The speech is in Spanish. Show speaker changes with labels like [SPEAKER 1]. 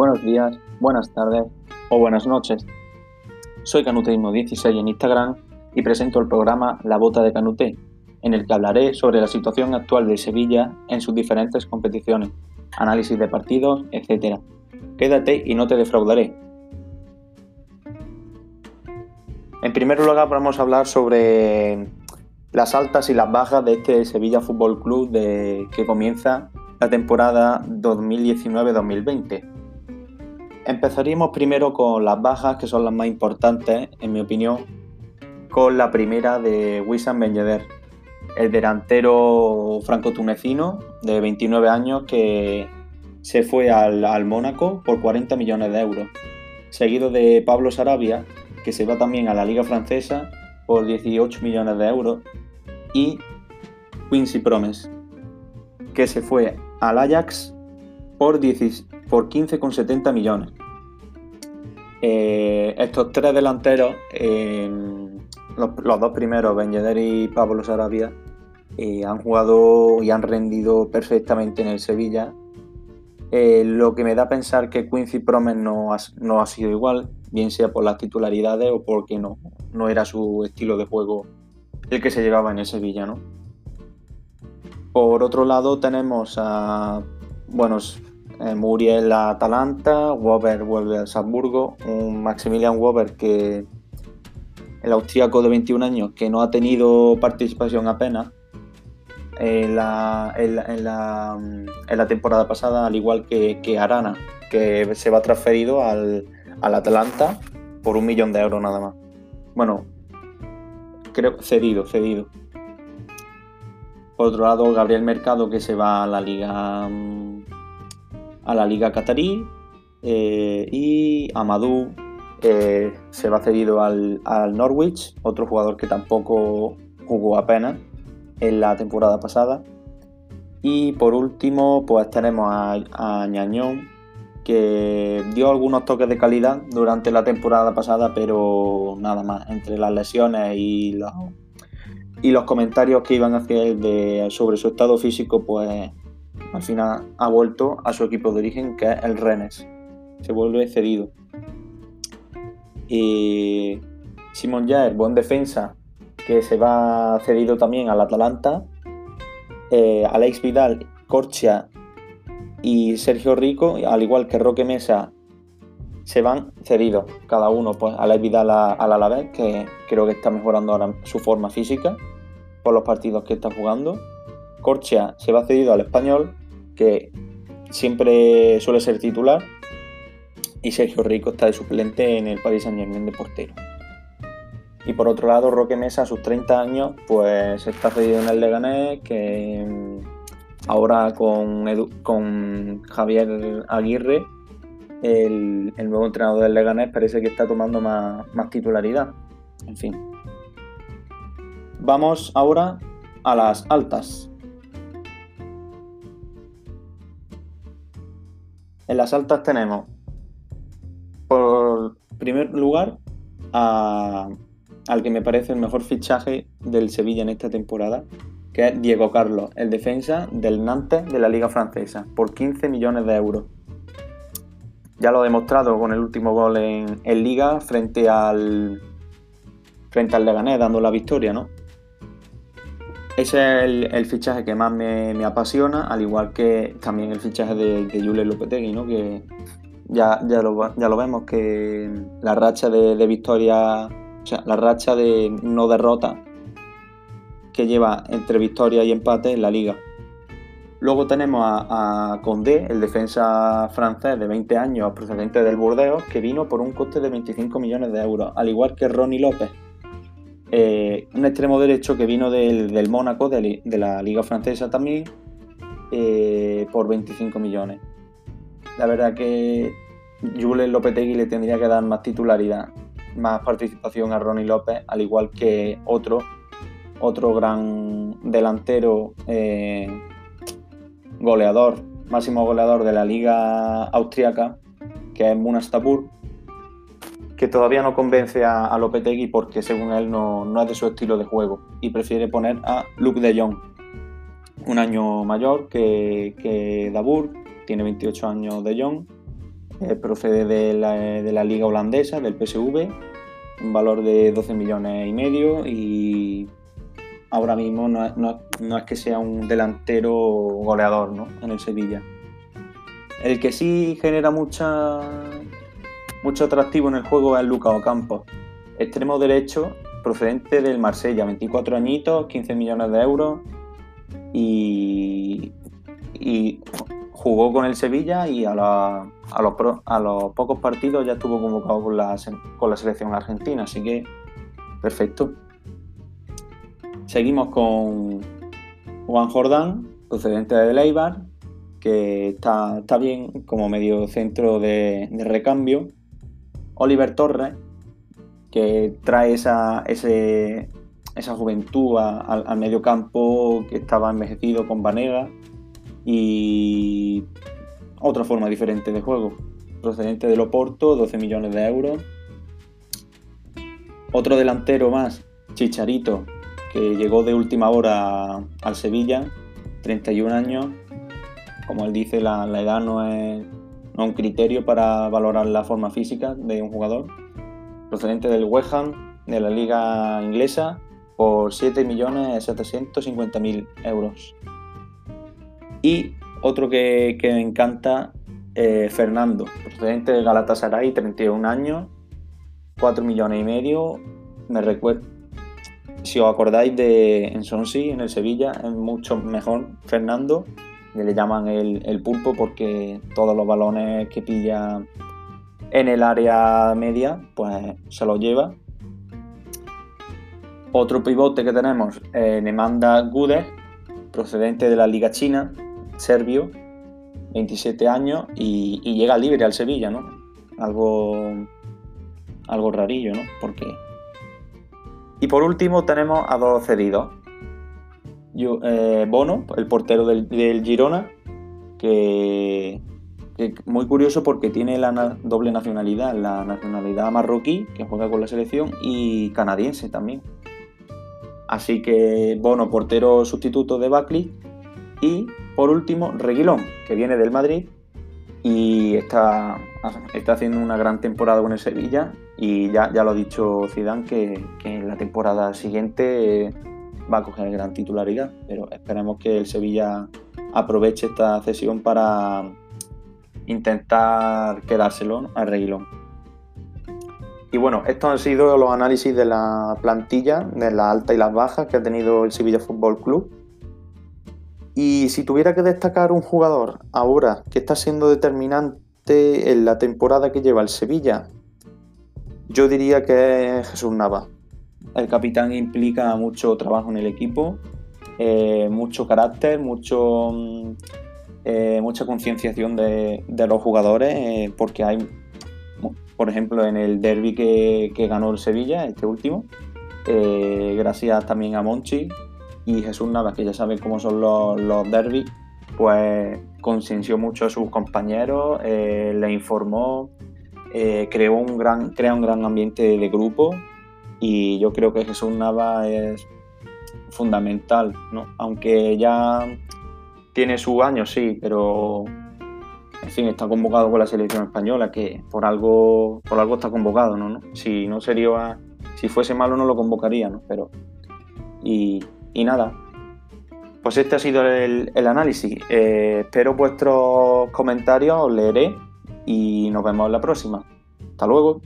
[SPEAKER 1] buenos días, buenas tardes o buenas noches. Soy Canuteismo16 en Instagram y presento el programa La Bota de Canuté, en el que hablaré sobre la situación actual de Sevilla en sus diferentes competiciones, análisis de partidos, etc. Quédate y no te defraudaré. En primer lugar vamos a hablar sobre las altas y las bajas de este Sevilla Fútbol Club de, que comienza la temporada 2019-2020. Empezaríamos primero con las bajas, que son las más importantes, en mi opinión, con la primera de Wissam Ben el delantero franco-tunecino de 29 años que se fue al, al Mónaco por 40 millones de euros, seguido de Pablo Sarabia, que se va también a la Liga Francesa por 18 millones de euros, y Quincy Promes, que se fue al Ajax por, por 15,70 millones. Eh, estos tres delanteros, los, dos primeros, Ben y Pablo Sarabia, eh, han jugado y han rendido perfectamente en el Sevilla. Eh, lo que me da a pensar que Quincy Promes no ha, sido igual, bien sea por las titularidades o porque no, era su estilo de juego el que se llevaba en el Sevilla, ¿no? Por otro lado tenemos a, bueno, Muriel a Atalanta, Weber vuelve al Salzburgo, un Maximilian Weber que el austríaco de 21 años que no ha tenido participación apenas en la, en la, temporada pasada, al igual que, que, Arana, que se va transferido al, al Atalanta por un millón de euros nada más. Bueno, creo cedido, cedido. Por otro lado, Gabriel Mercado que se va a la liga mm, a la liga catarí eh, y Amadou eh, se va cedido al, Norwich, otro jugador que tampoco jugó apenas en la temporada pasada. Y por último, pues tenemos a, a Ñañón, que dio algunos toques de calidad durante la temporada pasada, pero nada más, entre las lesiones y los y los comentarios que iban a hacer de, sobre su estado físico, pues al final ha vuelto a su equipo de origen, que es el Rennes. Se vuelve cedido. Y Simon Jair, buen defensa, que se va cedido también al Atalanta. Eh, Alex Vidal, Corchia y Sergio Rico, al igual que Roque Mesa, se van cedidos, cada uno pues a la Vidal al Alavés, que creo que está mejorando ahora su forma física por los partidos que está jugando. Corchia se va cedido al español, que siempre suele ser titular. Y Sergio Rico está de suplente en el Paris Saint Germain de portero. Y por otro lado, Roque Mesa a sus 30 años, pues está cedido en el Leganés, que mm, ahora con, con Javier Aguirre el, nuevo entrenador del Leganés parece que está tomando más, titularidad. En fin. Vamos ahora a las altas. En las altas tenemos, por primer lugar, al que me parece el mejor fichaje del Sevilla en esta temporada, que es Diego Carlos, el defensa del Nantes de la Liga Francesa, por 15 millones de euros ya lo ha demostrado con el último gol en, Liga frente al frente al Leganés, dando la victoria, ¿no? Ese es el, fichaje que más me, apasiona, al igual que también el fichaje de, de Jules Lopetegui, ¿no? Que ya, ya, lo, ya lo vemos que la racha de, de victoria, o sea, la racha de no derrota que lleva entre victoria y empate en la liga. Luego tenemos a, Condé, el defensa francés de 20 años procedente del Burdeos, que vino por un coste de 25 millones de euros, al igual que Ronnie López, eh, un extremo derecho que vino del, Mónaco, de, la Liga Francesa también, eh, por 25 millones. La verdad que Jules Lopetegui le tendría que dar más titularidad, más participación a Ronnie López, al igual que otro, otro gran delantero. Eh, goleador, máximo goleador de la liga austriaca, que es Munastabur, que todavía no convence a, Lopetegui porque según él no, es de su estilo de juego y prefiere poner a Luke de Jong, un año mayor que, que tiene 28 años de Jong procede de la, liga holandesa, del PSV, un valor de 12 millones y medio y ahora mismo no, es que sea un delantero goleador en el Sevilla. El que sí genera mucha, mucho atractivo en el juego es Lucas Ocampos, extremo derecho procedente del Marsella, 24 añitos, 15 millones de euros y, jugó con el Sevilla y a, los, pocos partidos ya estuvo convocado con la, con la selección argentina, así que perfecto. Seguimos con Juan Jordán, procedente de Leibar, que está, está bien como medio centro de, recambio. Oliver Torres, que trae esa, esa juventud al medio campo que estaba envejecido con Vanega y otra forma diferente de juego. Procedente del Oporto, 12 millones de euros. Otro delantero más, Chicharito, que llegó de última hora al Sevilla, 31 años. Como él dice, la, edad no es, un criterio para valorar la forma física de un jugador. Procedente del West Ham, de la liga inglesa, por 7.750.000 euros. Y otro que, me encanta, eh, Fernando, procedente de Galatasaray, 31 años, 4 millones y medio. Me recuerdo, si os acordáis de en Sonsi, en el Sevilla, es mucho mejor Fernando, que le llaman el, pulpo porque todos los balones que pilla en el área media, pues se los lleva. Otro pivote que tenemos, eh, Nemanda Gude, procedente de la Liga China, serbio, 27 años, y, llega libre al Sevilla, ¿no? Algo, algo rarillo, ¿no? Porque y por último tenemos a dos cedidos. Eh, Bono, el portero del, Girona, que, muy curioso porque tiene la doble nacionalidad, la nacionalidad marroquí, que juega con la selección, y canadiense también. Así que Bono, portero sustituto de Buckley. Y por último, Reguilón, que viene del Madrid y está, está haciendo una gran temporada con el Sevilla y ya, ya lo ha dicho Zidane que, en la temporada siguiente va a coger gran titularidad, pero esperemos que el Sevilla aproveche esta cesión para intentar quedárselo a Reguilón. Y bueno, estos han sido los análisis de la plantilla, de las altas y las bajas que ha tenido el Sevilla Fútbol Club. Y si tuviera que destacar un jugador ahora que está siendo determinante en la temporada que lleva el Sevilla, yo diría que es Jesús Nava. El capitán implica mucho trabajo en el equipo, eh, mucho carácter, mucho, mm, eh, mucha concienciación de, los jugadores, eh, porque hay, por ejemplo, en el derby que, que ganó el Sevilla, este último, gracias también a Monchi, y Jesús Navas, que ya saben cómo son los, los derbis, pues consenció mucho a sus compañeros, le informó, creó un gran, crea un gran ambiente de grupo y yo creo que Jesús Nava es fundamental, ¿no? aunque ya tiene su año, sí, pero en fin, está convocado con la selección española, que por algo, por algo está convocado, ¿no? Si no sería, si fuese malo no lo convocaría, ¿no? Pero y, y nada, pues este ha sido el, análisis. Eh, espero vuestros comentarios, os leeré y nos vemos en la próxima. Hasta luego.